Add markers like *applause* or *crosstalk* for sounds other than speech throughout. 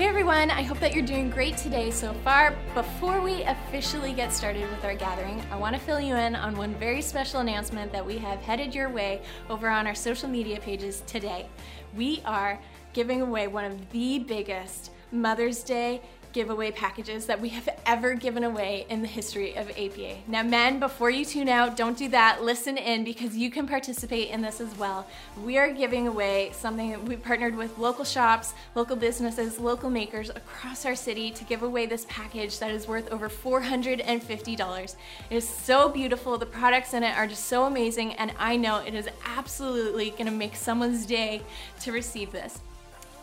Hey everyone, I hope that you're doing great today so far. Before we officially get started with our gathering, I want to fill you in on one very special announcement that we have headed your way over on our social media pages today. We are giving away one of the biggest Mother's Day giveaway packages that we have ever given away in the history of APA. Now men, before you tune out, don't do that. Listen in because you can participate in this as well. We are giving away something that we partnered with local shops, local businesses, local makers across our city to give away this package that is worth over $450. It is so beautiful. The products in it are just so amazing and I know it is absolutely gonna make someone's day to receive this.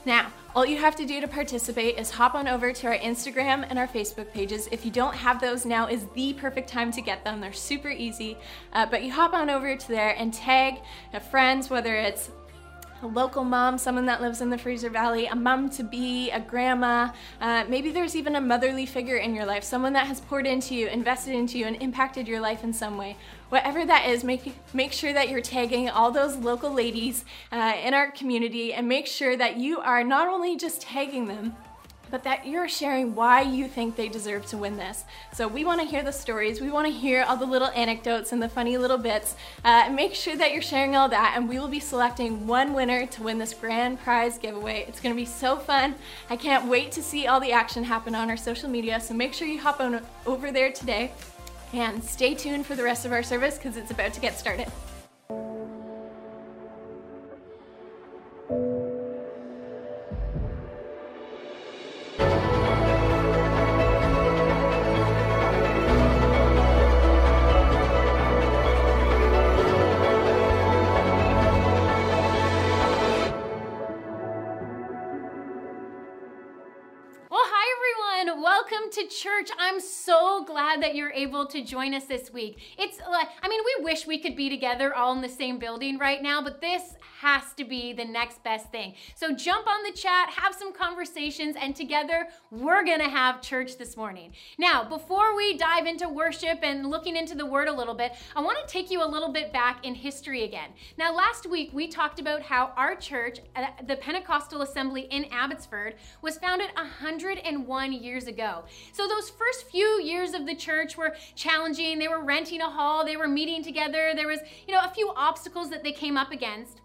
Now, all you have to do to participate is hop on over to our Instagram and our Facebook pages. If you don't have those, now is the perfect time to get them. They're super easy, uh, but you hop on over to there and tag a friends, whether it's a local mom, someone that lives in the Fraser Valley, a mom to be, a grandma, uh, maybe there's even a motherly figure in your life, someone that has poured into you, invested into you, and impacted your life in some way. Whatever that is, make, make sure that you're tagging all those local ladies uh, in our community and make sure that you are not only just tagging them, but that you're sharing why you think they deserve to win this. So we want to hear the stories, we want to hear all the little anecdotes and the funny little bits. Uh, make sure that you're sharing all that, and we will be selecting one winner to win this grand prize giveaway. It's going to be so fun. I can't wait to see all the action happen on our social media, so make sure you hop on over there today and stay tuned for the rest of our service because it's about to get started. Well, hi everyone. Welcome to church. I'm so that you're able to join us this week. It's like, I mean, we wish we could be together all in the same building right now, but this has to be the next best thing. So jump on the chat, have some conversations, and together we're gonna have church this morning. Now, before we dive into worship and looking into the word a little bit, I wanna take you a little bit back in history again. Now, last week we talked about how our church, uh, the Pentecostal Assembly in Abbotsford, was founded 101 years ago. So those first few years of the church were challenging. They were renting a hall, they were meeting together. There was, you know, a few obstacles that they came up against.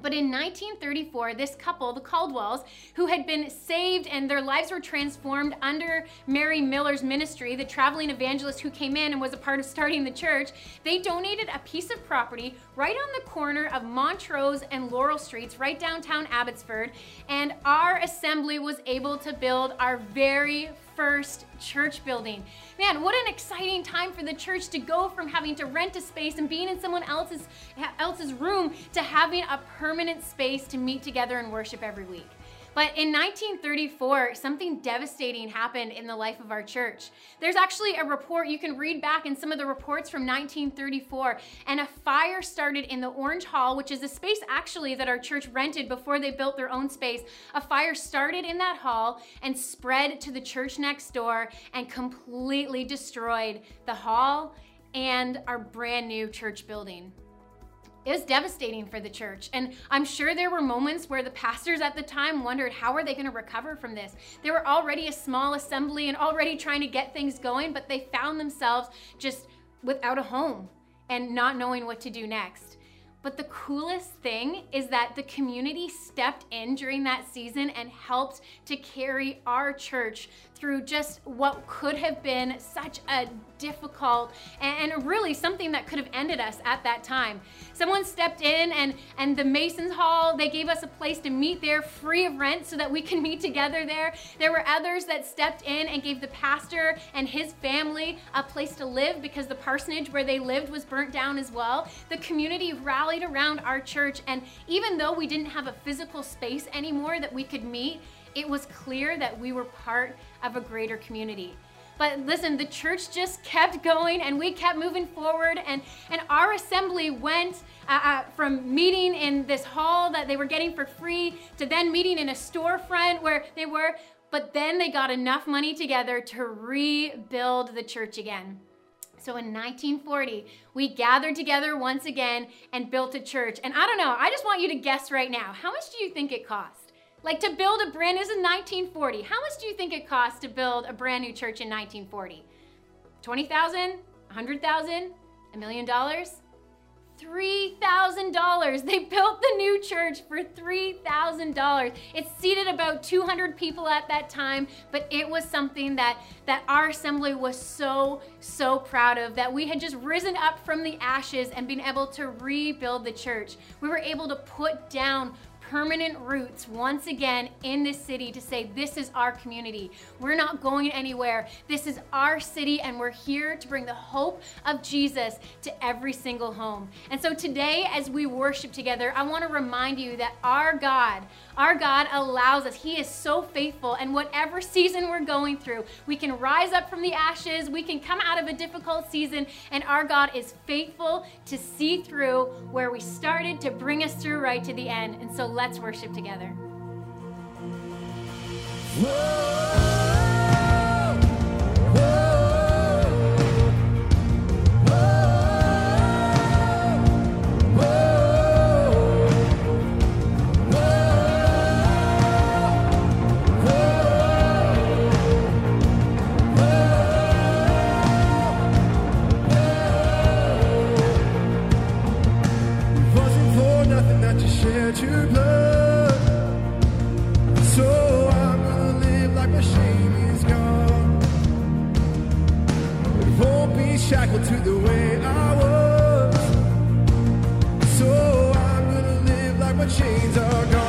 But in 1934, this couple, the Caldwells, who had been saved and their lives were transformed under Mary Miller's ministry, the traveling evangelist who came in and was a part of starting the church, they donated a piece of property right on the corner of Montrose and Laurel Streets, right downtown Abbotsford. And our assembly was able to build our very first church building. Man, what an exciting time for the church to go from having to rent a space and being in someone else's else's room to having a permanent space to meet together and worship every week. But in 1934, something devastating happened in the life of our church. There's actually a report you can read back in some of the reports from 1934, and a fire started in the Orange Hall, which is a space actually that our church rented before they built their own space. A fire started in that hall and spread to the church next door and completely destroyed the hall and our brand new church building. It was devastating for the church. And I'm sure there were moments where the pastors at the time wondered how are they going to recover from this? They were already a small assembly and already trying to get things going, but they found themselves just without a home and not knowing what to do next. But the coolest thing is that the community stepped in during that season and helped to carry our church through just what could have been such a difficult and really something that could have ended us at that time. Someone stepped in and, and the Masons Hall, they gave us a place to meet there free of rent so that we can meet together there. There were others that stepped in and gave the pastor and his family a place to live because the parsonage where they lived was burnt down as well. The community rallied around our church and even though we didn't have a physical space anymore that we could meet, it was clear that we were part of a greater community. But listen, the church just kept going and we kept moving forward. And, and our assembly went uh, uh, from meeting in this hall that they were getting for free to then meeting in a storefront where they were. But then they got enough money together to rebuild the church again. So in 1940, we gathered together once again and built a church. And I don't know, I just want you to guess right now how much do you think it cost? Like to build a brand, this is 1940. How much do you think it cost to build a brand new church in 1940? 20,000? 100,000? A million dollars? $3,000. They built the new church for $3,000. It seated about 200 people at that time, but it was something that, that our assembly was so, so proud of that we had just risen up from the ashes and been able to rebuild the church. We were able to put down permanent roots once again in this city to say, This is our community. We're not going anywhere. This is our city, and we're here to bring the hope of Jesus to every single home. And so today, as we worship together, I want to remind you that our God, our God allows us. He is so faithful, and whatever season we're going through, we can rise up from the ashes, we can come out of a difficult season, and our God is faithful to see through where we started to bring us through right to the end. And so let's worship together. wasn't shackled to the way I was. So I'm gonna live like my chains are gone.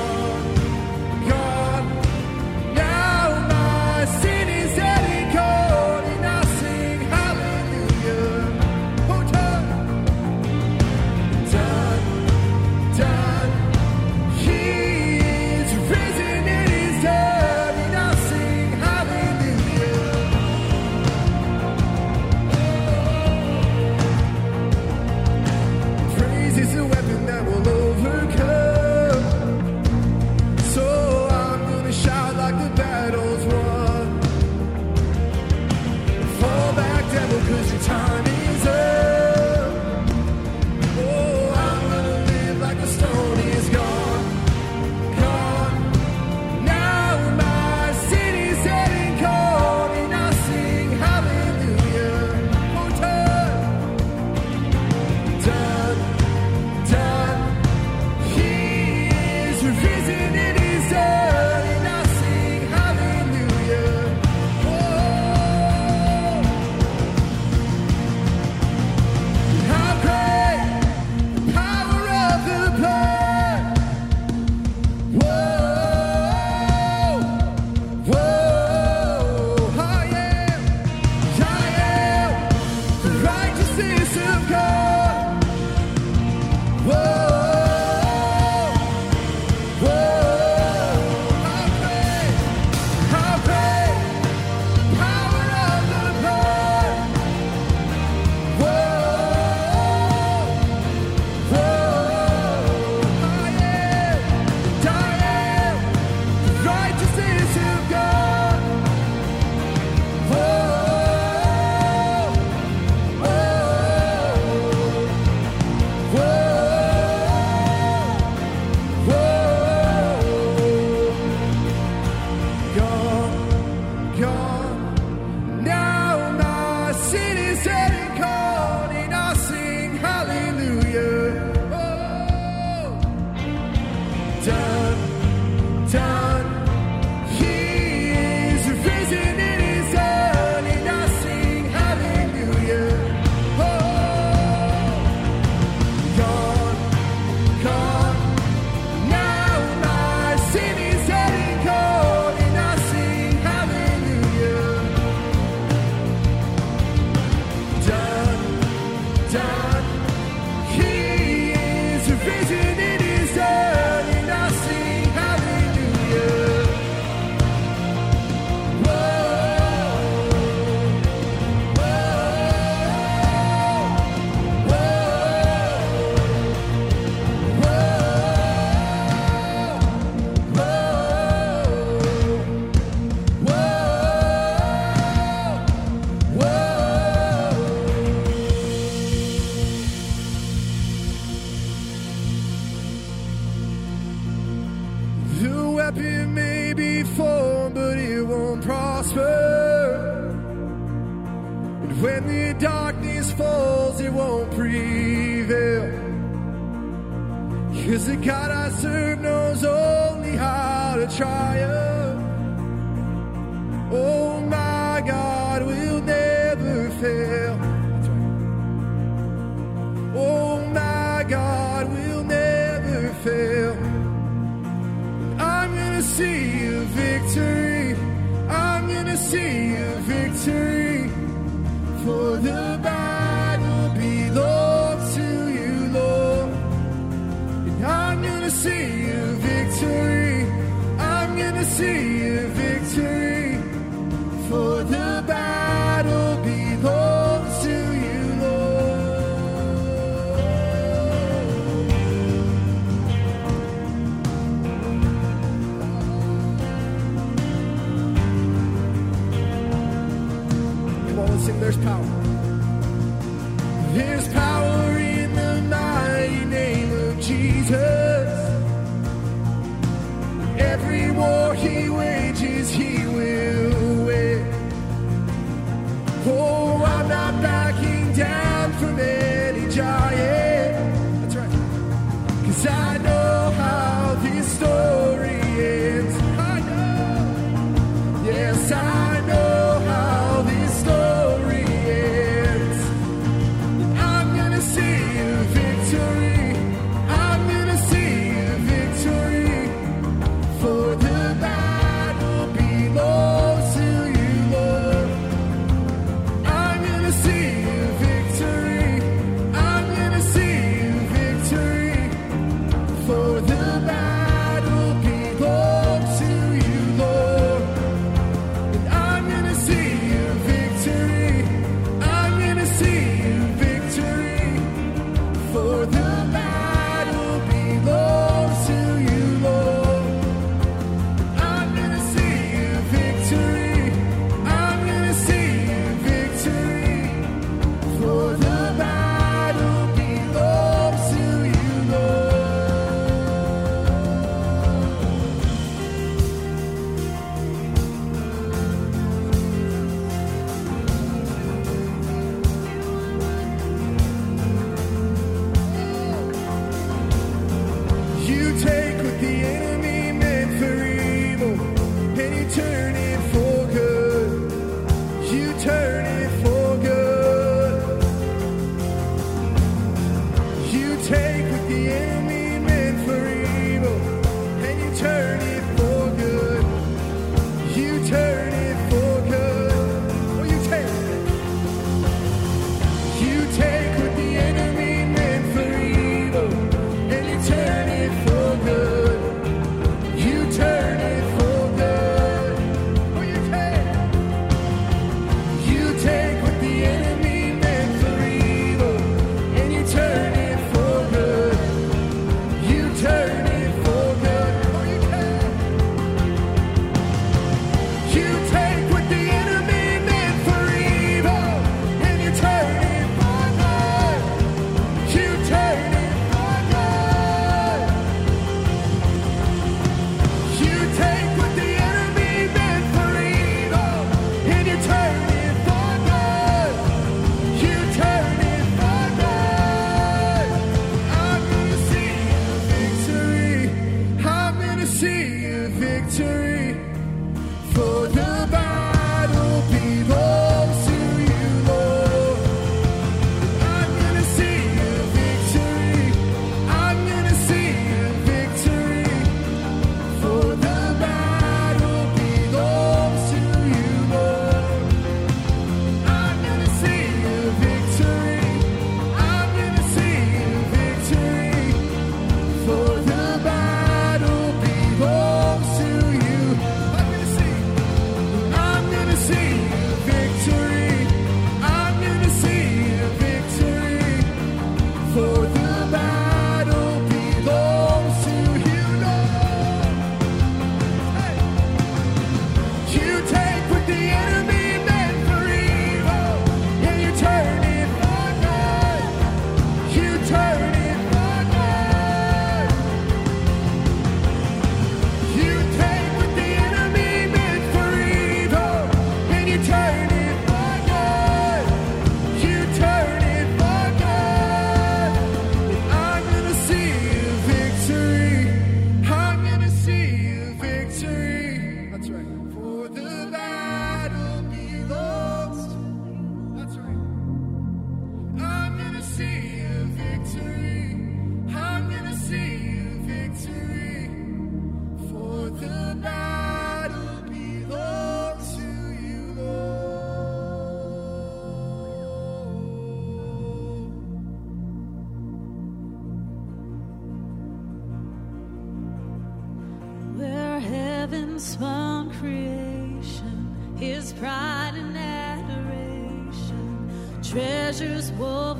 Treasures woven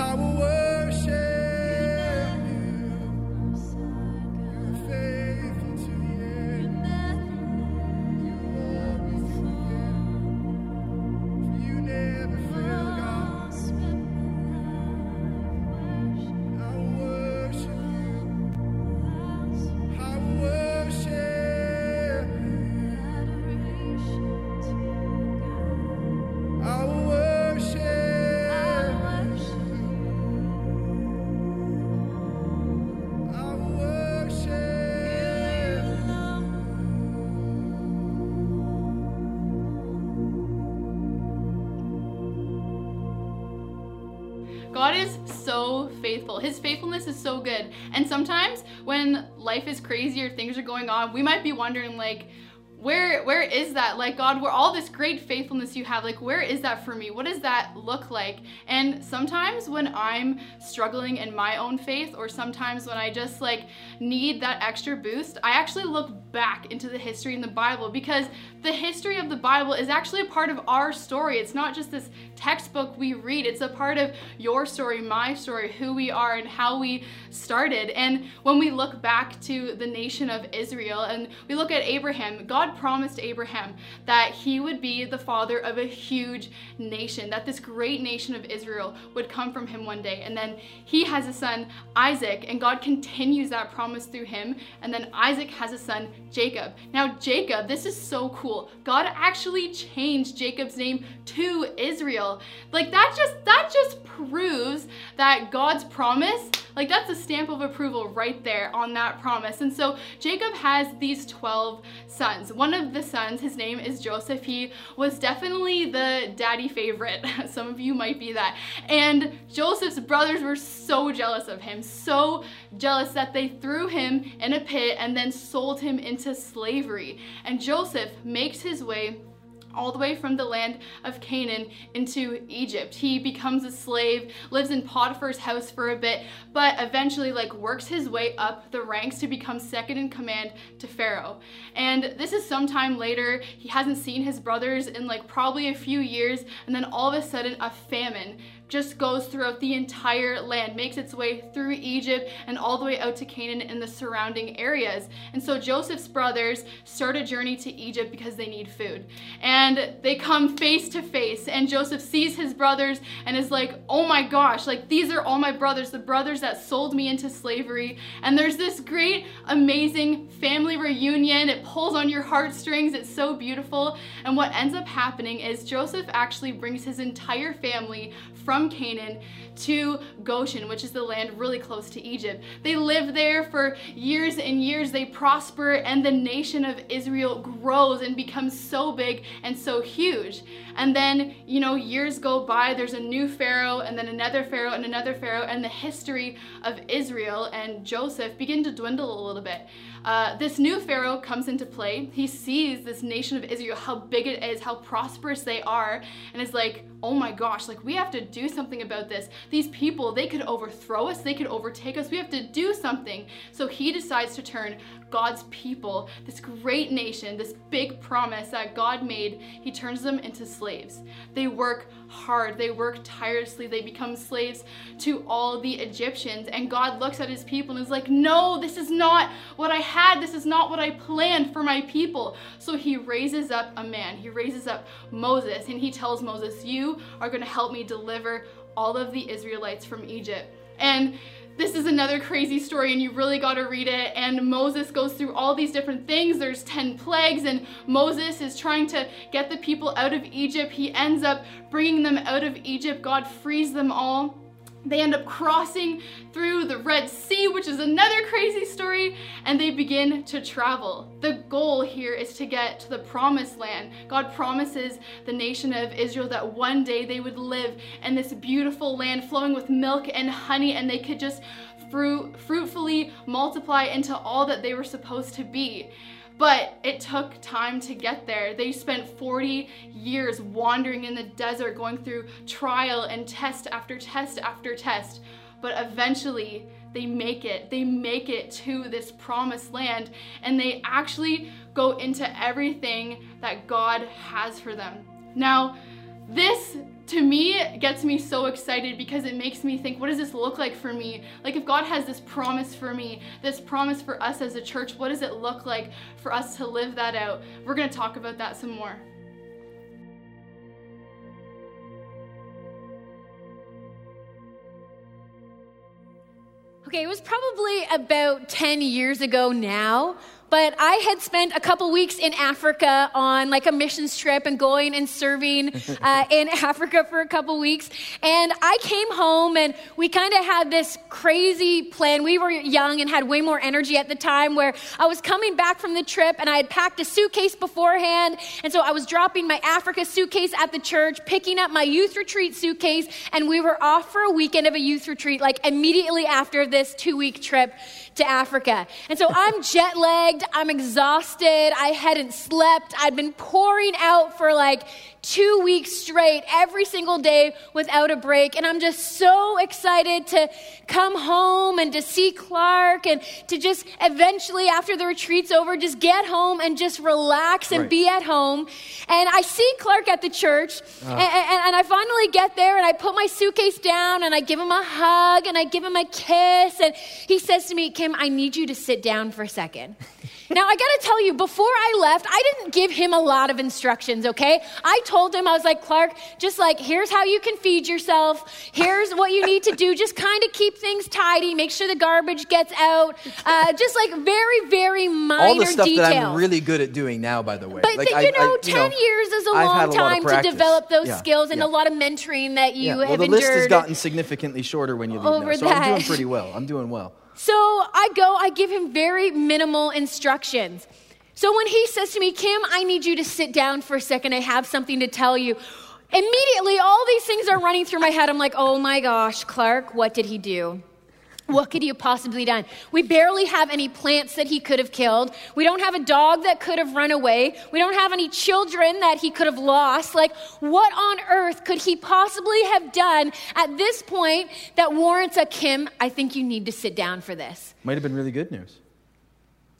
I so good. And sometimes when life is crazy or things are going on, we might be wondering like where where is that? Like God, where all this great faithfulness you have, like where is that for me? What does that look like? And sometimes when I'm struggling in my own faith or sometimes when I just like need that extra boost, I actually look back into the history in the Bible because the history of the Bible is actually a part of our story. It's not just this textbook we read, it's a part of your story, my story, who we are, and how we started. And when we look back to the nation of Israel and we look at Abraham, God promised Abraham that he would be the father of a huge nation, that this great nation of Israel would come from him one day. And then he has a son, Isaac, and God continues that promise through him. And then Isaac has a son, Jacob. Now, Jacob, this is so cool. God actually changed Jacob's name to Israel. Like that just that just proves that God's promise, like that's a stamp of approval right there on that promise. And so Jacob has these 12 sons. One of the sons, his name is Joseph. He was definitely the daddy favorite. *laughs* Some of you might be that. And Joseph's brothers were so jealous of him, so jealous that they threw him in a pit and then sold him into slavery. And Joseph makes his way all the way from the land of Canaan into Egypt. He becomes a slave, lives in Potiphar's house for a bit, but eventually like works his way up the ranks to become second in command to Pharaoh. And this is sometime later. He hasn't seen his brothers in like probably a few years, and then all of a sudden a famine just goes throughout the entire land, makes its way through Egypt and all the way out to Canaan and the surrounding areas. And so Joseph's brothers start a journey to Egypt because they need food. And they come face to face, and Joseph sees his brothers and is like, oh my gosh, like these are all my brothers, the brothers that sold me into slavery. And there's this great, amazing family reunion. It pulls on your heartstrings, it's so beautiful. And what ends up happening is Joseph actually brings his entire family from Canaan to Goshen, which is the land really close to Egypt. They live there for years and years. They prosper, and the nation of Israel grows and becomes so big and so huge. And then, you know, years go by, there's a new Pharaoh, and then another Pharaoh, and another Pharaoh, and the history of Israel and Joseph begin to dwindle a little bit. Uh, this new Pharaoh comes into play. He sees this nation of Israel, how big it is, how prosperous they are, and is like, oh my gosh, like we have to do something about this. These people, they could overthrow us, they could overtake us. We have to do something. So he decides to turn God's people, this great nation, this big promise that God made, he turns them into slaves. They work hard, they work tirelessly, they become slaves to all the Egyptians. And God looks at his people and is like, no, this is not what I had, this is not what I planned for my people. So he raises up a man, he raises up Moses, and he tells Moses, You are going to help me deliver all of the Israelites from Egypt. And this is another crazy story and you really got to read it. And Moses goes through all these different things. There's 10 plagues and Moses is trying to get the people out of Egypt. He ends up bringing them out of Egypt. God frees them all they end up crossing through the Red Sea, which is another crazy story, and they begin to travel. The goal here is to get to the promised land. God promises the nation of Israel that one day they would live in this beautiful land flowing with milk and honey, and they could just fruit, fruitfully multiply into all that they were supposed to be. But it took time to get there. They spent 40 years wandering in the desert, going through trial and test after test after test. But eventually, they make it. They make it to this promised land and they actually go into everything that God has for them. Now, this to me it gets me so excited because it makes me think what does this look like for me? Like if god has this promise for me this promise for us as a church what does it look like for us to live that out? We're going to talk about that some more. Okay, it was probably about 10 years ago now, but I had spent a couple weeks in Africa on like a missions trip and going and serving *laughs* uh, in Africa for a couple weeks. And I came home and we kind of had this crazy plan. We were young and had way more energy at the time where I was coming back from the trip and I had packed a suitcase beforehand. And so I was dropping my Africa suitcase at the church, picking up my youth retreat suitcase, and we were off for a weekend of a youth retreat, like immediately after this two week trip to Africa. And so I'm jet lagged, I'm exhausted, I hadn't slept, I'd been pouring out for like two weeks straight, every single day without a break. And I'm just so excited to come home and to see Clark and to just eventually, after the retreat's over, just get home and just relax and Right. be at home. And I see Clark at the church, ah. and, and- and I finally get there and I put my suitcase down and I give him a hug and I give him a kiss. And he says to me, Kim, I need you to sit down for a second. *laughs* Now, I gotta tell you, before I left, I didn't give him a lot of instructions, okay? I told him, I was like, Clark, just like, here's how you can feed yourself. Here's what you need to do. Just kind of keep things tidy. Make sure the garbage gets out. Uh, just like very, very minor All the stuff details. that I'm really good at doing now, by the way. But Like, th- I- you know, I- 10 years is a I've long a time to develop those Yeah, skills and yeah. a lot of mentoring that you Yeah, well, have the endured. list has gotten significantly shorter when you leave Over now, so I'm doing pretty well. I'm doing well. So I go, I give him very minimal instructions. So when he says to me, Kim, I need you to sit down for a second, I have something to tell you. Immediately, all these things are running through my head. I'm like, oh my gosh, Clark, what did he do? What could he have possibly done? We barely have any plants that he could have killed. We don't have a dog that could have run away. We don't have any children that he could have lost. Like, what on earth could he possibly have done at this point that warrants a Kim? I think you need to sit down for this. Might have been really good news.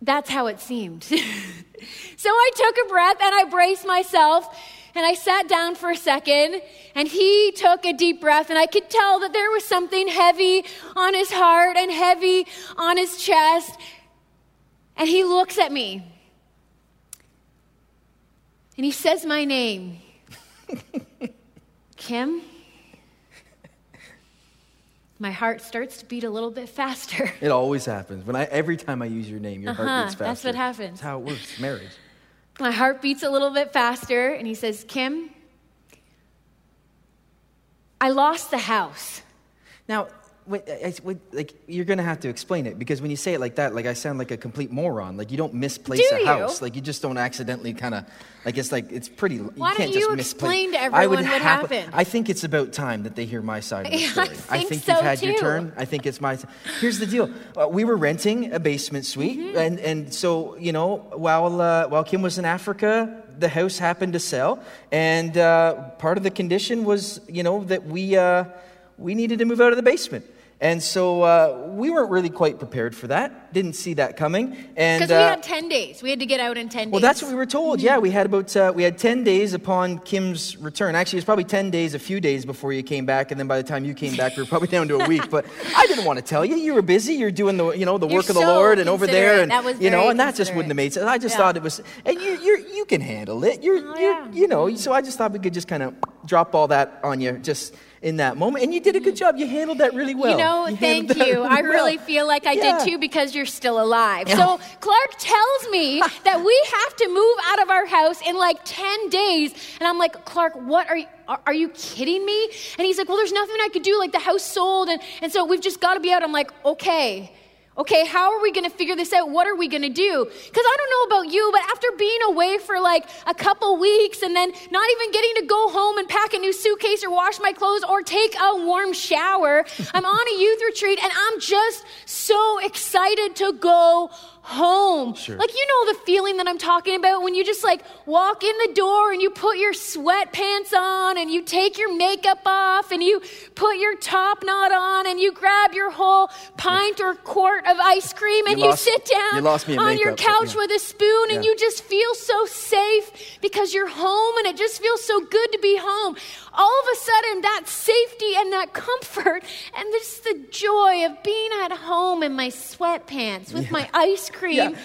That's how it seemed. *laughs* so I took a breath and I braced myself and I sat down for a second and he took a deep breath and I could tell that there was something heavy on his heart and heavy on his chest. And he looks at me and he says my name *laughs* Kim. My heart starts to beat a little bit faster. *laughs* It always happens. When I every time I use your name, your Uh-huh, heart beats faster. that's what happens. That's how it works. Marriage. My heart beats a little bit faster, and he says, Kim, I lost the house. Now, wait, I, I- like you're gonna have to explain it because when you say it like that, like I sound like a complete moron. Like you don't misplace Do a you? house. Like you just don't accidentally kind of. Like it's like it's pretty. You Why don't can't you just misplace. explain to I would everyone what happened? I think it's about time that they hear my side of the *laughs* story. I think you've so, had your turn. I think it's my. Here's the deal. Uh, we were renting a basement suite, Mm-hmm. and and so you know while uh, while Kim was in Africa, the house happened to sell, and uh, part of the condition was you know that we uh, we needed to move out of the basement. And so uh, we weren't really quite prepared for that. Didn't see that coming. And Because we uh, had 10 days. We had to get out in 10 days. well, that's what we were told. Yeah, we had about uh, we had ten days upon Kim's return. Actually, it was probably ten days, a few days before you came back, and then by the time you came back, we were probably *laughs* down to a week. But I didn't want to tell you. You were busy. You're doing the you know the You're work of the Lord, and over there, and That was you know, and that just wouldn't have made sense. I just Yeah. thought it was, and you you you can handle it. You're, Oh, you're yeah. you know. So I just thought we could just kind of drop all that on you just in that moment, and you did a good job. You handled that really well. You know, handled thank you. I well. really feel like I Yeah. did too because you're still alive. Yeah. So Clark tells me *laughs* that we have to move out of our house in like 10 days. And I'm like, Clark, what are you? Are, are you kidding me? And he's like, Well, there's nothing I could do. Like, the house sold, and, and so we've just got to be out. I'm like, Okay. Okay, how are we gonna figure this out? What are we gonna do? Because I don't know about you, but after being away for like a couple weeks and then not even getting to go home and pack a new suitcase or wash my clothes or take a warm shower, I'm on a youth retreat and I'm just so excited to go home. Sure. Like, you know the feeling that I'm talking about when you just like walk in the door and you put your sweatpants on and you take your makeup off and you put your top knot on and you grab your whole pint or quart of ice cream and You you, sit down you lost on your makeup, but couch yeah. with a spoon and Yeah. you just feel so safe because you're home and it just feels so good to be home. All of a sudden that safety and that comfort and just the joy of being at home in my sweatpants with my ice cream Yeah.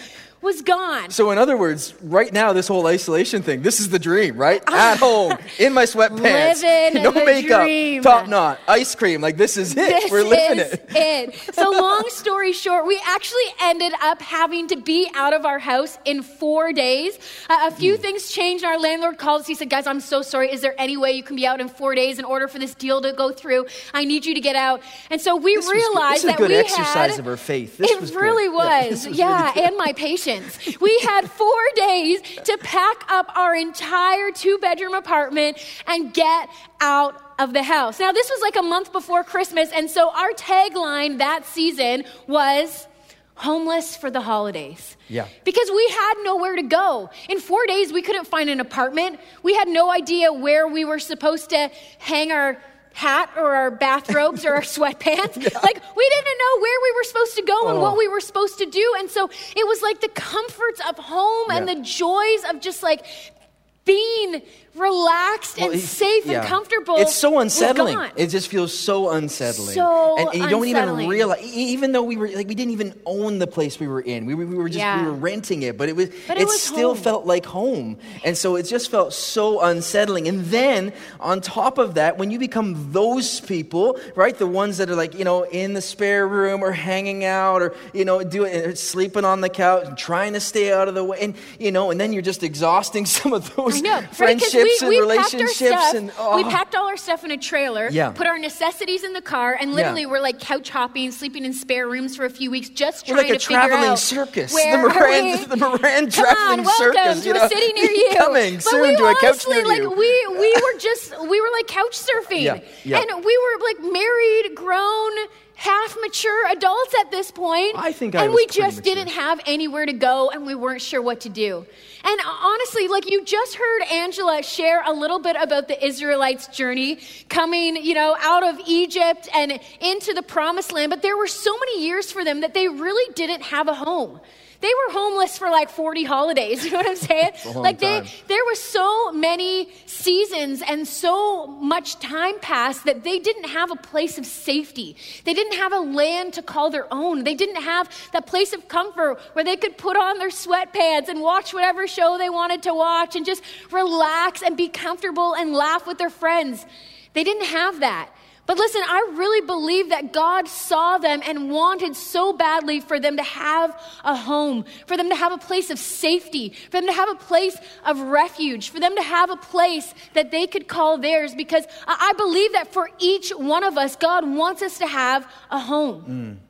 Was gone. So, in other words, right now, this whole isolation thing, this is the dream, right? At home, in my sweatpants, Living *laughs* no makeup, dream. top knot, ice cream. Like, this is it. This We're living is it. it. So, long story short, we actually ended up having to be out of our house in four days. Uh, a few things changed. Our landlord called us. He said, Guys, I'm so sorry. Is there any way you can be out in four days in order for this deal to go through? I need you to get out. And so we This was good. realized This is a that good we exercise had, of our faith. This it was really Yeah, was. this was Yeah, really and my patience. We had four days to pack up our entire two bedroom apartment and get out of the house. Now, this was like a month before Christmas, and so our tagline that season was homeless for the holidays. Yeah. Because we had nowhere to go. In four days, we couldn't find an apartment. We had no idea where we were supposed to hang our hat or our bathrobes or our *laughs* sweatpants. Like, we didn't know where we were supposed to go and Oh. what we were supposed to do. And so it was like the comforts of home and the joys of just like being relaxed Well, and safe yeah. and comfortable. It's so unsettling. It just feels so unsettling. So and, and you don't even realize, even though we were like, we didn't even own the place we were in. We were, we were just Yeah. we were renting it, but it was But it, it was still home. felt like home, and so it just felt so unsettling. And then on top of that, when you become those people, right, the ones that are like you know in the spare room or hanging out or you know doing or sleeping on the couch and trying to stay out of the way, and you know, and then you're just exhausting *laughs* some of those friendships know, right? 'Cause friendships we, and we relationships packed our stuff, and oh. we packed all our stuff in a trailer, Yeah. put our necessities in the car, and literally Yeah. we're like couch hopping, sleeping in spare rooms for a few weeks, just We're trying like a to figure traveling out circus. Where *laughs* the Moran, the Moran traveling on, welcome circus. to you a know? city near *laughs* you. Coming but soon we to a couch honestly, near like you. we we *laughs* were just we were like couch surfing, yeah. and we were like married, grown. Half mature adults at this point. I think I and we just mature. didn't have anywhere to go and we weren't sure what to do. And uh, honestly, like you just heard Angela share a little bit about the Israelites' journey coming, you know, out of Egypt and into the promised land, but there were so many years for them that they really didn't have a home. They were homeless for like 40 holidays, *laughs* you know what I'm saying? like they time. there were so many seasons and so much time passed that they didn't have a place of safety. They didn't have a land to call their own. They didn't have that place of comfort where they could put on their sweatpants and watch whatever show they wanted to watch and just relax and be comfortable and laugh with their friends. They didn't have that. But listen, I really believe that God saw them and wanted so badly for them to have a home, for them to have a place of safety, for them to have a place of refuge, for them to have a place that they could call theirs. Because I believe that for each one of us, God wants us to have a home. Mm.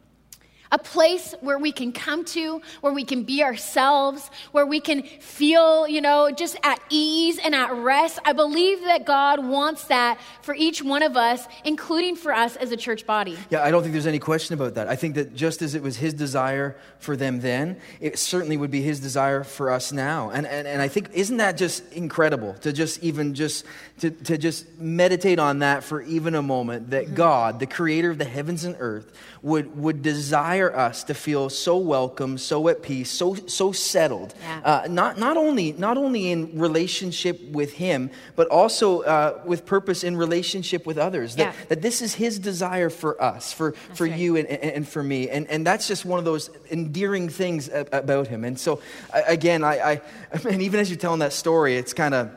A place where we can come to, where we can be ourselves, where we can feel, you know, just at ease and at rest. I believe that God wants that for each one of us, including for us as a church body. Yeah, I don't think there's any question about that. I think that just as it was his desire for them then, it certainly would be his desire for us now. And, and, and I think, isn't that just incredible to just even just, to, to just meditate on that for even a moment, that Mm-hmm. God, the creator of the heavens and earth, would, would desire us to feel so welcome, so at peace, so, so settled. Yeah. Uh, not, not, only, not only in relationship with him, but also uh, with purpose in relationship with others. That, Yeah. that this is his desire for us, for, for right. you and, and, and for me. And, and that's just one of those endearing things about him. And so, again, I, I, *laughs* and even as you're telling that story, it's kind of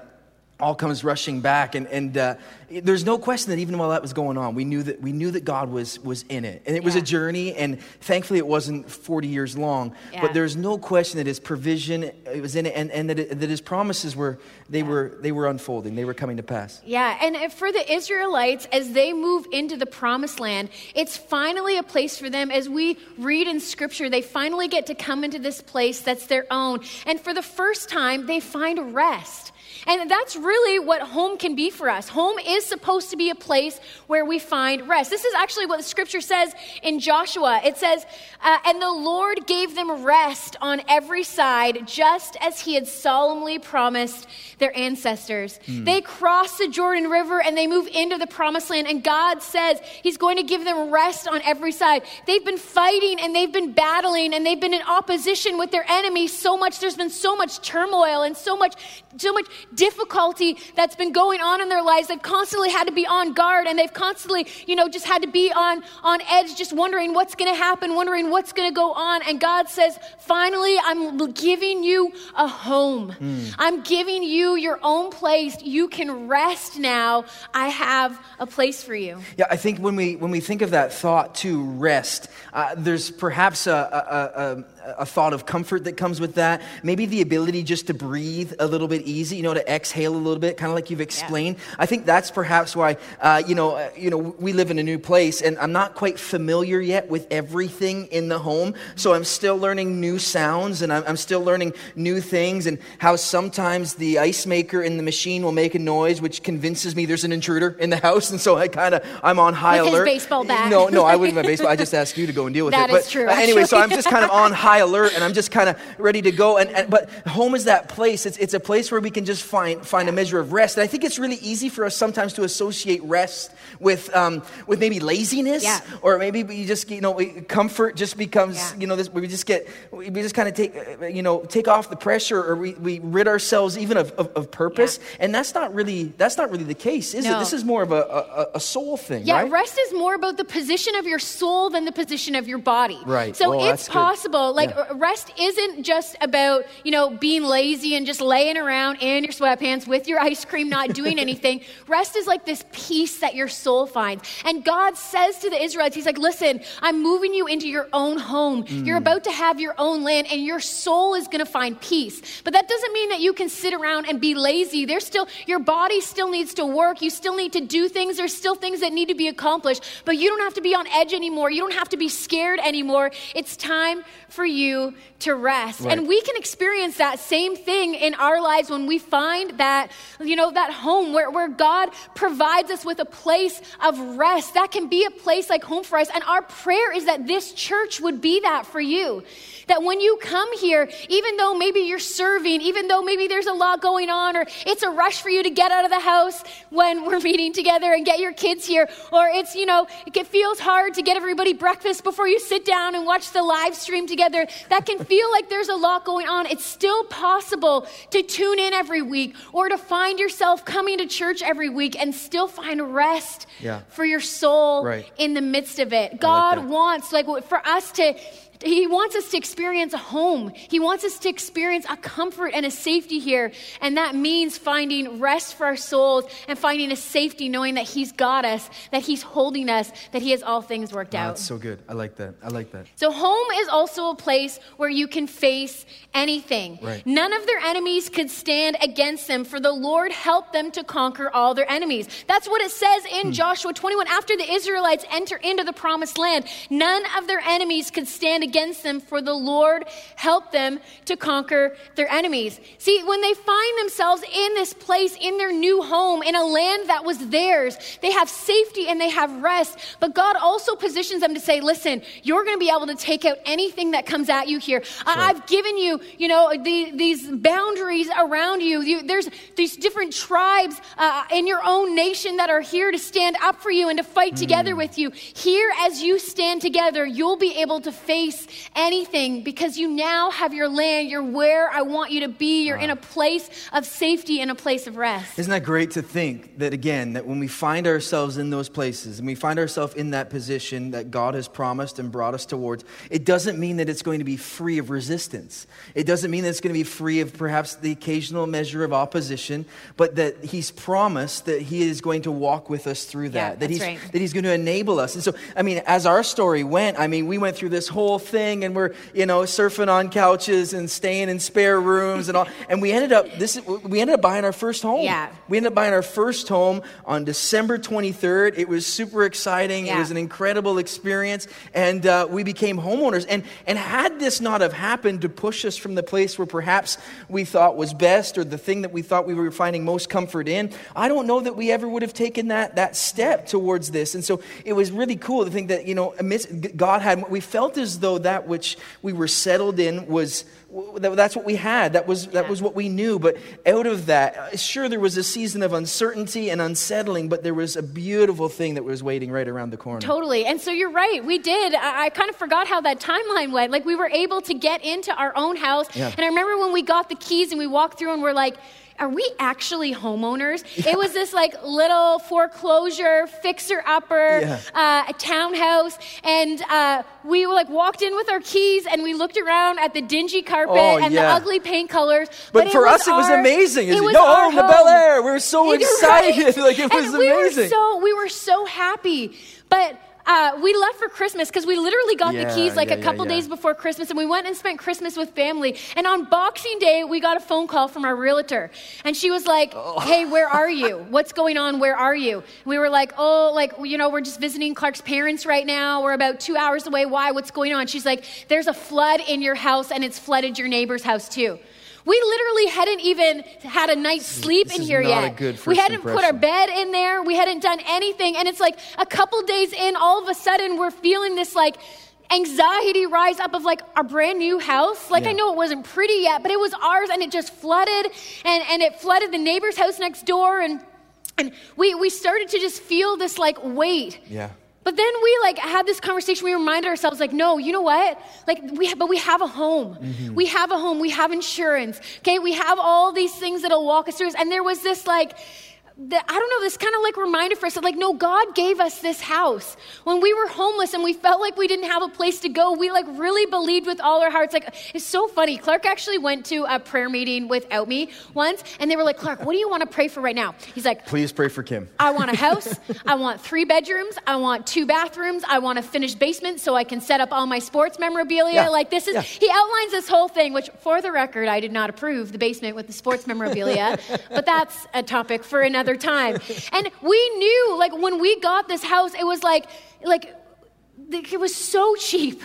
all comes rushing back. And, and uh, there's no question that even while that was going on, we knew that, we knew that God was, was in it. And it was a journey, and thankfully it wasn't 40 years long. Yeah. But there's no question that his provision it was in it, and, and that, it, that his promises were, they, were, they were unfolding, they were coming to pass. Yeah, and for the Israelites, as they move into the promised land, it's finally a place for them. As we read in scripture, they finally get to come into this place that's their own. And for the first time, they find rest. And that's really what home can be for us. Home is supposed to be a place where we find rest. This is actually what the scripture says in Joshua. It says, uh, And the Lord gave them rest on every side, just as he had solemnly promised their ancestors. They cross the Jordan River and they move into the promised land, and God says he's going to give them rest on every side. They've been fighting and they've been battling and they've been in opposition with their enemies so much. There's been so much turmoil and so much, so much difficulty that's been going on in their lives. They've constantly had to be on guard and they've constantly, you know, just had to be on, on edge, just wondering what's going to happen, wondering what's going to go on. And God says, finally, I'm giving you a home. I'm giving you your own place. You can rest now. I have a place for you. Yeah, I think when we when we think of that thought to rest, uh, there's perhaps a, a, a, a thought of comfort that comes with that. Maybe the ability just to breathe a little bit easy, you know, to exhale a little bit, kind of like you've explained. I think that's perhaps why, uh, you know, uh, you know, we live in a new place, and I'm not quite familiar yet with everything in the home, so I'm still learning new sounds, and I'm, I'm still learning new things, and how sometimes the ice maker in the machine will make a noise, which convinces me there's an intruder in the house, and so I kind of I'm on high With alert. baseball bat. No, no, I wouldn't *laughs* have baseball. I just asked you to go and deal with That it. is But, true, uh, anyway, so. I'm just kind of on high *laughs* alert, and I'm just kind of ready to go. And, and but home is that place. It's it's a place where we can just find find a measure of rest. And I think it's really easy for us sometimes to associate rest with um, with maybe laziness, Yeah. or maybe we just you know comfort just becomes Yeah. you know this, we just get we just kind of take you know take off the pressure, or we, we rid ourselves even of, of, of purpose. And that's not really that's not really the case, is it? This is more of a, a, a soul thing, Yeah, right? rest is more about the position of your soul than the position of your body. Right. So Oh, it's that's good. possible. Like Yeah. rest isn't just about, you know, being lazy and just laying around in your sweatpants with your ice cream not doing *laughs* anything. Rest is like this peace that your soul finds. And God says to the Israelites, he's like, "Listen, I'm moving you into your own home. You're Mm. about to have your own land and your soul is going to find peace." But that doesn't mean that you can sit around and be lazy. There's still your body still needs to work. You still need to do things. There's still things that need to be accomplished, but you don't have to be on edge anymore. You don't have to be scared anymore. It's time for you to rest. Right. And we can experience that same thing in our lives when we find that, you know, that home where, where God provides us with a place of rest. That can be a place like home for us. And our prayer is that this church would be that for you. That when you come here, even though maybe you're serving, even though maybe there's a lot going on, or it's a rush for you to get out of the house when *laughs* we're meeting together and get your kids here, or it's, you know, it feels hard to get everybody breakfast before you sit down and watch the live stream together. That can feel like there's a lot going on. It's still possible to tune in every week or to find yourself coming to church every week and still find rest Yeah. for your soul Right. in the midst of it. God that. wants, like, for us to. He wants us to experience a home. He wants us to experience a comfort and a safety here. And that means finding rest for our souls and finding a safety knowing that He's got us, that He's holding us, that He has all things worked Oh, out. that's so good. I like that. I like that. So, home is also a place where you can face anything. Right. None of their enemies could stand against them, for the Lord helped them to conquer all their enemies. That's what it says in hmm. Joshua 21. After the Israelites enter into the promised land, none of their enemies could stand against them, for the Lord helped them to conquer their enemies. See, when they find themselves in this place, in their new home, in a land that was theirs, they have safety and they have rest. But God also positions them to say, listen, you're going to be able to take out anything that comes at you here. I- I've given you, you know, the, these boundaries around you. you. There's these different tribes uh, in your own nation that are here to stand up for you and to fight together with you. Here, as you stand together, you'll be able to face anything because you now have your land. You're where I want you to be. You're in a uh-huh. place of safety and a place of rest. Isn't that great to think that again, that when we find ourselves in those places and we find ourselves in that position that God has promised and brought us towards, it doesn't mean that it's going to be free of resistance. It doesn't mean that it's going to be free of perhaps the occasional measure of opposition, but that He's promised that He is going to walk with us through that. Yeah, that that's He's right. that He's going to enable us. And so, I mean, as our story went, I mean, we went through this whole thing and we're, you know, surfing on couches and staying in spare rooms and all. *laughs* And we ended up, this, we ended up buying our first home. Yeah. We ended up buying our first home on December 23rd. It was super exciting. It was an incredible experience. And uh, we became homeowners. And, and had this not have happened to push us from the place where perhaps we thought was best or the thing that we thought we were finding most comfort in, I don't know that we ever would have taken that, that step towards this. And so it was really cool to think that, you know, amidst, God had, we felt as though that which we were settled in was that's what we had. That was, that Yeah. was what we knew. But out of that, sure, there was a season of uncertainty and unsettling, but there was a beautiful thing that was waiting right around the corner. Totally. And so you're right. We did. I, I kind of forgot how that timeline went. Like we were able to get into our own house. Yeah. And I remember when we got the keys and we walked through and we're like, are we actually homeowners? *laughs* It was this like little foreclosure fixer upper Yeah. uh, a townhouse, and uh, we were like walked in with our keys, and we looked around at the dingy carpet Oh, and yeah. the ugly paint colors. But, it for us, it was our- amazing. It It's- was no, our in the home. Bel Air. *laughs* *laughs* We were so excited. right. Like it was and we amazing. were so we were so happy, but. Uh, we left for Christmas because we literally got Yeah, the keys like yeah, a couple yeah, days before Christmas, and we went and spent Christmas with family. And on Boxing Day, we got a phone call from our realtor, and she was like, Oh. "Hey, where are you? *laughs* What's going on? Where are you?" And we were like, "Oh, like you know, we're just visiting Clark's parents right now. We're about two hours away. Why? What's going on?" She's like, "There's a flood in your house, and it's flooded your neighbor's house too." We literally hadn't even had a night's sleep this in here yet. we hadn't put our bed in there. We hadn't done anything. And it's like a couple days in, all of a sudden, we're feeling this like anxiety rise up of like our brand new house. Like Yeah. I know it wasn't pretty yet, but it was ours and it just flooded and, and it flooded the neighbor's house next door. And, and we, we started to just feel this like weight. Yeah. But then we like had this conversation. We reminded ourselves, like, no, you know what? Like, we but we have a home. Mm-hmm. We have a home. We have insurance. Okay, we have all these things that'll walk us through. And there was this like. The, I don't know, this kind of like reminder for us that, like, no, God gave us this house. When we were homeless and we felt like we didn't have a place to go, we like really believed with all our hearts. Like, it's so funny. Clark actually went to a prayer meeting without me once, and they were like, Clark, what do you want to pray for right now? He's like, Please pray for Kim. I want a house. I want three bedrooms. I want two bathrooms. I want a finished basement so I can set up all my sports memorabilia. Yeah. Like this is Yeah. he outlines this whole thing, which for the record, I did not approve the basement with the sports memorabilia, but that's a topic for another time. And we knew like when we got this house, it was like like it was so cheap.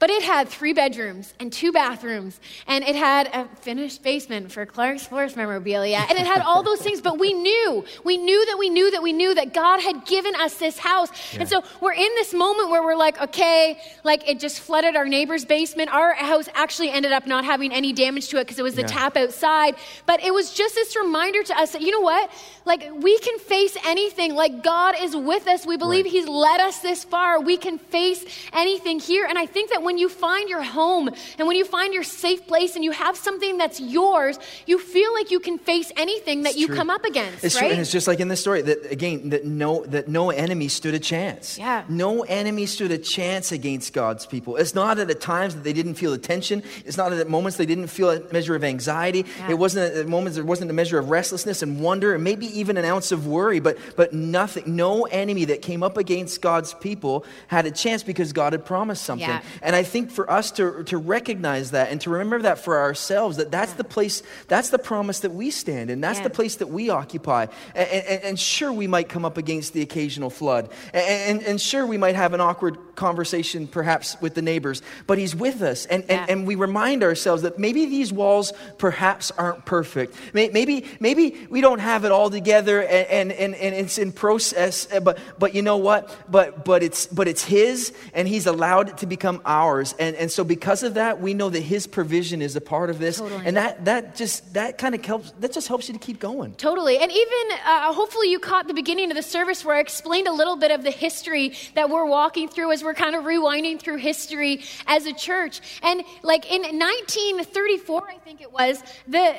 But it had three bedrooms and two bathrooms, and it had a finished basement for Clark's sports memorabilia, and it had all those things. But we knew, we knew that we knew that we knew that God had given us this house. And so we're in this moment where we're like, okay, like it just flooded our neighbor's basement. Our house actually ended up not having any damage to it because it was the Yeah. tap outside. But it was just this reminder to us that, you know what? Like we can face anything. Like God is with us. We believe Right. He's led us this far. We can face anything here. And I think that when you find your home and when you find your safe place and you have something that's yours, you feel like you can face anything that It's you true. come up against, It's right? true, and it's just like in this story that again that no that no enemy stood a chance. Yeah. No enemy stood a chance against God's people. It's not at the times that they didn't feel the tension. It's not at moments they didn't feel a measure of anxiety. Yeah. It wasn't at moments there wasn't a measure of restlessness and wonder and maybe even an ounce of worry. But but nothing. No enemy that came up against God's people had a chance because God had promised something. Yeah. And I think for us to, to recognize that and to remember that for ourselves, that that's the place, that's the promise that we stand in. That's Yeah. the place that we occupy. And, and, and sure, we might come up against the occasional flood. And, and, and sure, we might have an awkward conversation perhaps with the neighbors, but He's with us. And, Yeah. and, and we remind ourselves that maybe these walls perhaps aren't perfect. Maybe, maybe we don't have it all together and, and, and, it's in process, uh, but, but you know what? But, but, it's, but it's His and He's allowed it to become ours. And, and so because of that, we know that His provision is a part of this. Totally. And that, that just, that kind of helps, that just helps you to keep going. Totally. And even, uh, hopefully, you caught the beginning of the service where I explained a little bit of the history that we're walking through as we're kind of rewinding through history as a church. And like in 1934, I think it was, the,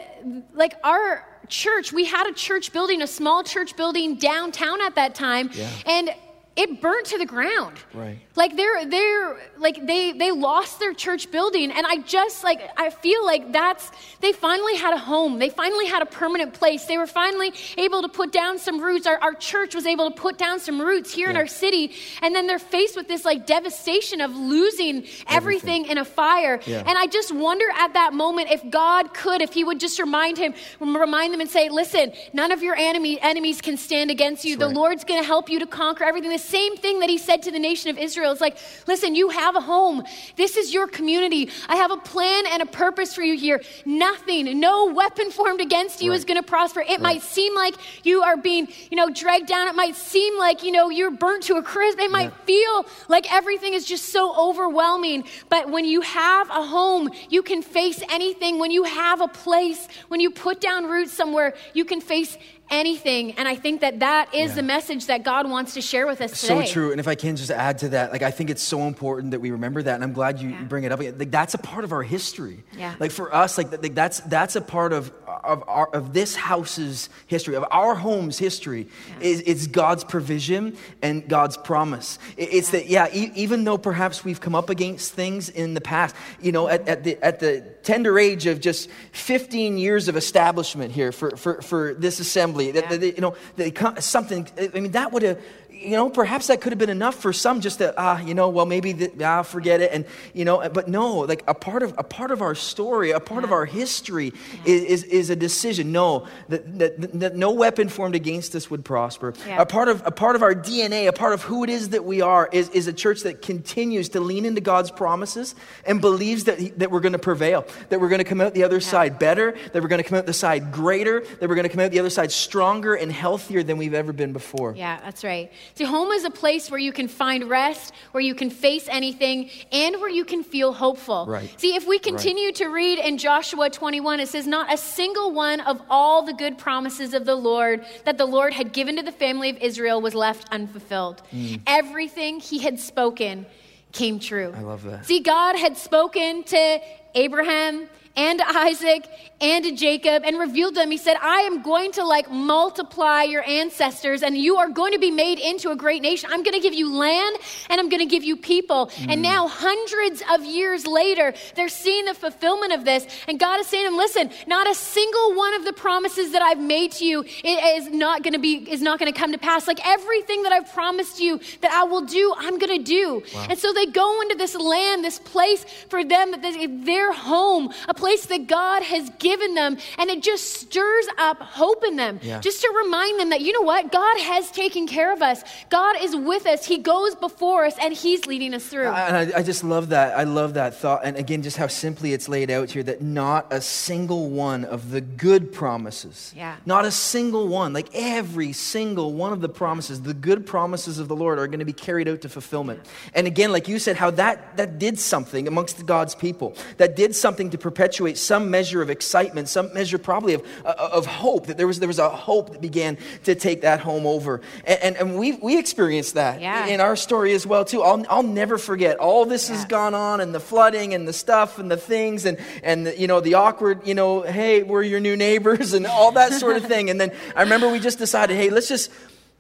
like our church, we had a church building, a small church building downtown at that time. Yeah. And it burnt to the ground. Right. Like they're they're like they they lost their church building and I just like I feel like that's they finally had a home. They finally had a permanent place. They were finally able to put down some roots. Our, our church was able to put down some roots here in our city and then they're faced with this like devastation of losing everything, in a fire. Yeah. And I just wonder at that moment if God could if he would just remind him remind them and say, "Listen, none of your enemy enemies can stand against you. That's the right. Lord's going to help you to conquer everything." Same thing that he said to the nation of Israel. It's like, listen, you have a home. This is your community. I have a plan and a purpose for you here. Nothing, no weapon formed against you is going to prosper. It might seem like you are being, you know, dragged down. It might seem like, you know, you're burnt to a crisp. It might feel like everything is just so overwhelming. But when you have a home, you can face anything. When you have a place, when you put down roots somewhere, you can face anything. And I think that that is Yeah. the message that God wants to share with us today. So true. And if I can just add to that, like I think it's so important that we remember that, and I'm glad you Yeah. bring it up. Like that's a part of our history. Yeah. Like for us, like, like that's that's a part of of our of this house's history, of our home's history. Is it's God's provision and God's promise. It- It's that yeah, e- even though perhaps we've come up against things in the past, you know, at, at the at the tender age of just 15 years of establishment here for for, for this assembly, that, Yeah. that, you know, that co- something. I mean, that would have you know, perhaps that could have been enough for some just to, ah, you know, well, maybe, the, ah, forget it. And, you know, but no, like a part of, a part of our story, a part of our history is, is, is a decision. No, that, that, that no weapon formed against us would prosper. Yeah. A part of, a part of our DNA, a part of who it is that we are is, is a church that continues to lean into God's promises and believes that, that we're going to prevail, that we're going to come out the other side better, that we're going to come out the side greater, that we're going to come out the other side stronger and healthier than we've ever been before. Yeah, that's right. See, home is a place where you can find rest, where you can face anything, and where you can feel hopeful. Right. See, if we continue to read in Joshua 21, it says, Not a single one of all the good promises of the Lord that the Lord had given to the family of Israel was left unfulfilled. Mm. Everything he had spoken came true. I love that. See, God had spoken to Abraham and Isaac and to Jacob and revealed to them. He said, I am going to like multiply your ancestors and you are going to be made into a great nation. I'm going to give you land and I'm going to give you people. And mm. now, hundreds of years later, they're seeing the fulfillment of this. And God is saying to them, listen, not a single one of the promises that I've made to you is not going to be, is not going to come to pass. Like everything that I've promised you that I will do, I'm going to do. And so they go into this land, this place for them, that this- their home, a place that God has given them. And it just stirs up hope in them. Yeah. Just to remind them that, you know what? God has taken care of us. God is with us. He goes before us and He's leading us through. And I, I just love that. I love that thought. And again, just how simply it's laid out here that not a single one of the good promises, Yeah. not a single one, like every single one of the promises, the good promises of the Lord are going to be carried out to fulfillment. And again, like you said, how that, that did something amongst God's people, that did something to perpetuate some measure of excitement, some measure probably of, uh, of hope, that there was, there was a hope that began to take that home over. And, and, and we, we experienced that Yeah. in our story as well too. I'll, I'll never forget all this has gone on and the flooding and the stuff and the things and, and the, you know, the awkward, you know, hey, we're your new neighbors *laughs* and all that sort of thing. And then I remember we just decided, hey, let's just,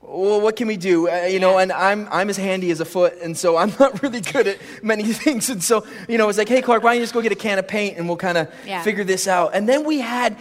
well, what can we do? Uh, you know, and I'm, I'm as handy as a foot, and so I'm *laughs* not really good at many things. And so, you know, it's like, hey, Clark, why don't you just go get a can of paint and we'll kind of Yeah. figure this out. And then we had,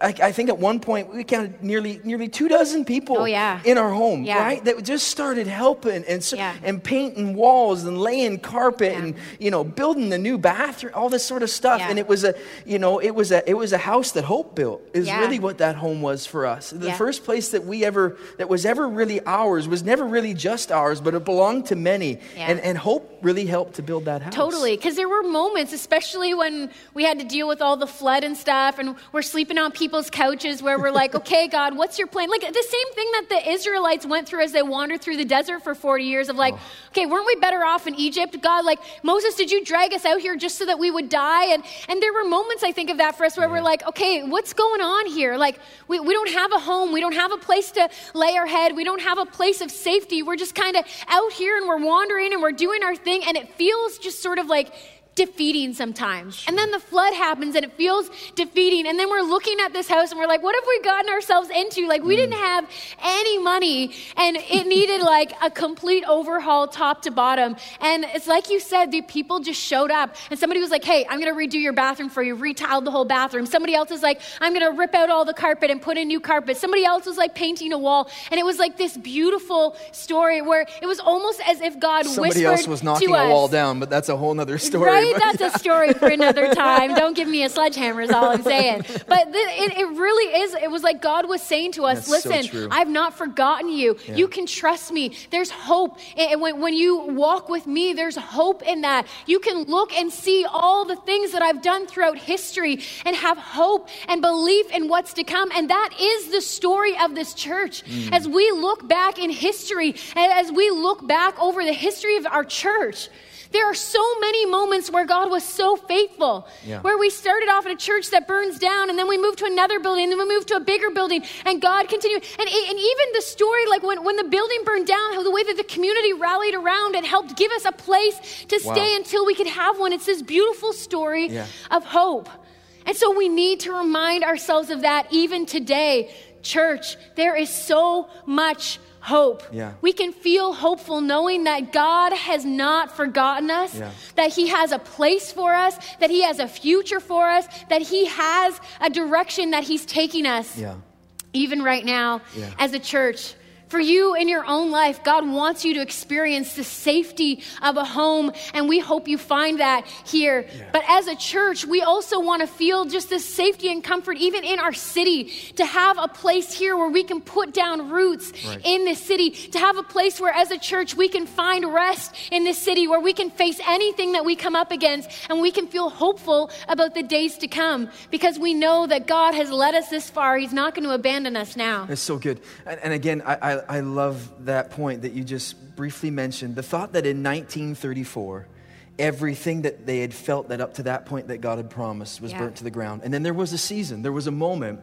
I, I think at one point, we counted nearly, nearly two dozen people Oh, yeah. in our home, Yeah. right? That just started helping and, so, Yeah. and painting walls and laying carpet and, you know, building the new bathroom, all this sort of stuff. And it was a, you know, it was a, it was a house that Hope built is really what that home was for us. The first place that we ever, that was ever really ours was never really just ours, but it belonged to many. And, and Hope really helped to build that house. Totally, because there were moments, especially when we had to deal with all the flood and stuff, and we're sleeping on people's couches where we're like, *laughs* okay, God, what's your plan? Like the same thing that the Israelites went through as they wandered through the desert for 40 years of like, Oh. okay, weren't we better off in Egypt? God, like, Moses, did you drag us out here just so that we would die? And, and there were moments, I think, of that for us where we're like, okay, what's going on here? Like, we, we don't have a home, we don't have a place to lay our head, we don't have a place of safety. We're just kind of out here and we're wandering and we're doing our thing, and it feels just sort of like, defeating sometimes. And then the flood happens and it feels defeating. And then we're looking at this house and we're like, what have we gotten ourselves into? Like, we hmm. didn't have any money and it needed like a complete overhaul top to bottom. And it's like you said, the people just showed up and somebody was like, hey, I'm going to redo your bathroom for you, retiled the whole bathroom. Somebody else is like, I'm going to rip out all the carpet and put in new carpet. Somebody else was like painting a wall. And it was like this beautiful story where it was almost as if God Somebody whispered else was knocking to a wall down, but that's a whole nother story. Right? That's a story for another time. Don't give me a sledgehammer, is all I'm saying. But th- it, it really is. It was like God was saying to us, That's listen, true. I've not forgotten you. You can trust me. There's hope. And when, when you walk with me, there's hope in that. You can look and see all the things that I've done throughout history and have hope and belief in what's to come. And that is the story of this church. Mm. As we look back in history, as we look back over the history of our church, There are so many moments where God was so faithful, Yeah. where we started off in a church that burns down, and then we moved to another building, and then we moved to a bigger building, and God continued. And, and even the story, like when, when the building burned down, how the way that the community rallied around and helped give us a place to Wow. stay until we could have one. It's this beautiful story Yeah. of hope. And so we need to remind ourselves of that even today. Church, there is so much hope. Yeah. We can feel hopeful knowing that God has not forgotten us, Yeah. that He has a place for us, that He has a future for us, that He has a direction that He's taking us Yeah. even right now as a church. For you in your own life, God wants you to experience the safety of a home, and we hope you find that here. But as a church, we also want to feel just this safety and comfort, even in our city, to have a place here where we can put down roots Right. in this city, to have a place where, as a church, we can find rest in this city, where we can face anything that we come up against, and we can feel hopeful about the days to come because we know that God has led us this far. He's not going to abandon us now. It's so good. And, and again, I, I, I love that point that you just briefly mentioned. The thought that in 1934, everything that they had felt that up to that point that God had promised was Yeah. burnt to the ground. And then there was a season, there was a moment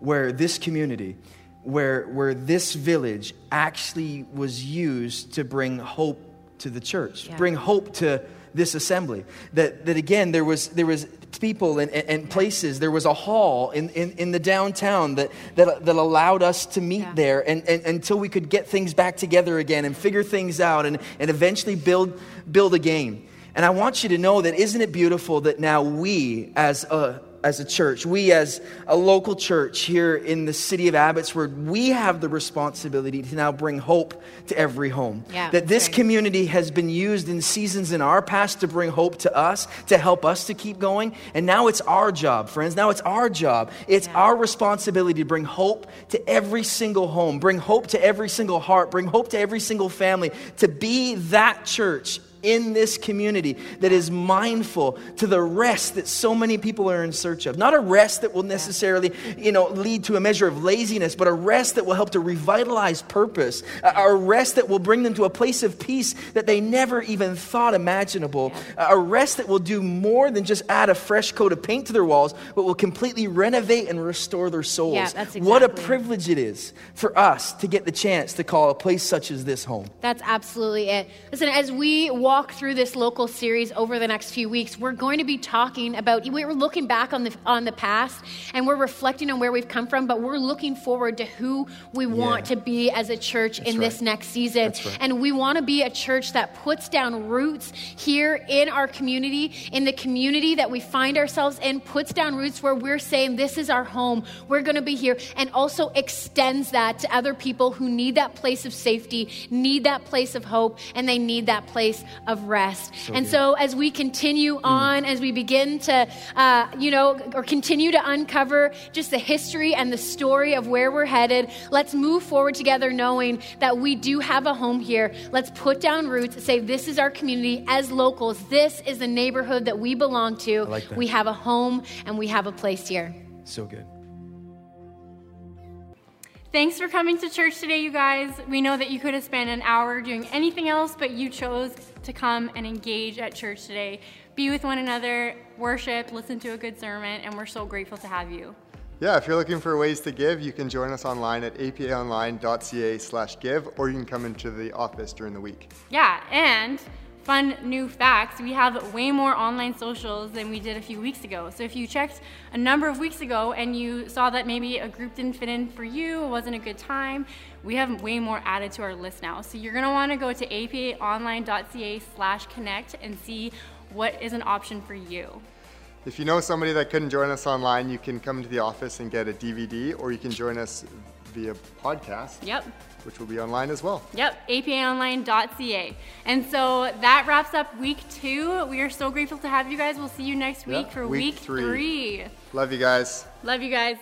where this community, where, where this village actually was used to bring hope to the church, Yeah. bring hope to this assembly. That, that again, there was, there was people and, and, places, there was a hall in, in, in the downtown that, that, that allowed us to meet Yeah. there and, and, until we could get things back together again and figure things out and, and eventually build, build a game. And I want you to know that isn't it beautiful that now we, as a, as a church, we as a local church here in the city of Abbotsford, we have the responsibility to now bring hope to every home. Yeah, that this right. community has been used in seasons in our past to bring hope to us, to help us to keep going. And now it's our job, friends. Now it's our job. It's Yeah. our responsibility to bring hope to every single home, bring hope to every single heart, bring hope to every single family, to be that church in this community that is mindful to the rest that so many people are in search of. Not a rest that will necessarily, you know, lead to a measure of laziness, but a rest that will help to revitalize purpose, a rest that will bring them to a place of peace that they never even thought imaginable, a rest that will do more than just add a fresh coat of paint to their walls, but will completely renovate and restore their souls. Yeah, that's What a privilege it is for us to get the chance to call a place such as this home. That's absolutely it. Listen, as we walk through this local series over the next few weeks, we're going to be talking about we're looking back on the on the past and we're reflecting on where we've come from, but we're looking forward to who we want to be as a church in this next season. That's right. And we want to be a church that puts down roots here in our community, in the community that we find ourselves in, puts down roots where we're saying this is our home. We're going to be here and also extends that to other people who need that place of safety, need that place of hope, and they need that place of rest. and so as we continue on, as we begin to, uh, you know, or continue to uncover just the history and the story of where we're headed, let's move forward together knowing that we do have a home here. Let's put down roots, say this is our community as locals. This is the neighborhood that we belong to. like. We have a home and we have a place here. So good. Thanks for coming to church today, you guys. We know that you could have spent an hour doing anything else, but you chose to come and engage at church today. Be with one another, worship, listen to a good sermon, and we're so grateful to have you. Yeah, if you're looking for ways to give, you can join us online at apaonline.ca slash give, or you can come into the office during the week. Yeah, and fun new facts we have way more online socials than we did a few weeks ago. So if you checked a number of weeks ago and you saw that maybe a group didn't fit in for you, it wasn't a good time, we have way more added to our list now. So you're gonna wanna go to apaonline.ca slash connect and see what is an option for you. If you know somebody that couldn't join us online, you can come to the office and get a DVD, or you can join us via podcast, Yep. Which will be online as well. Yep, apaonline.ca. And so that wraps up week two. We are so grateful to have you guys. We'll see you next week Yeah, for week week three. three. Love you guys. Love you guys.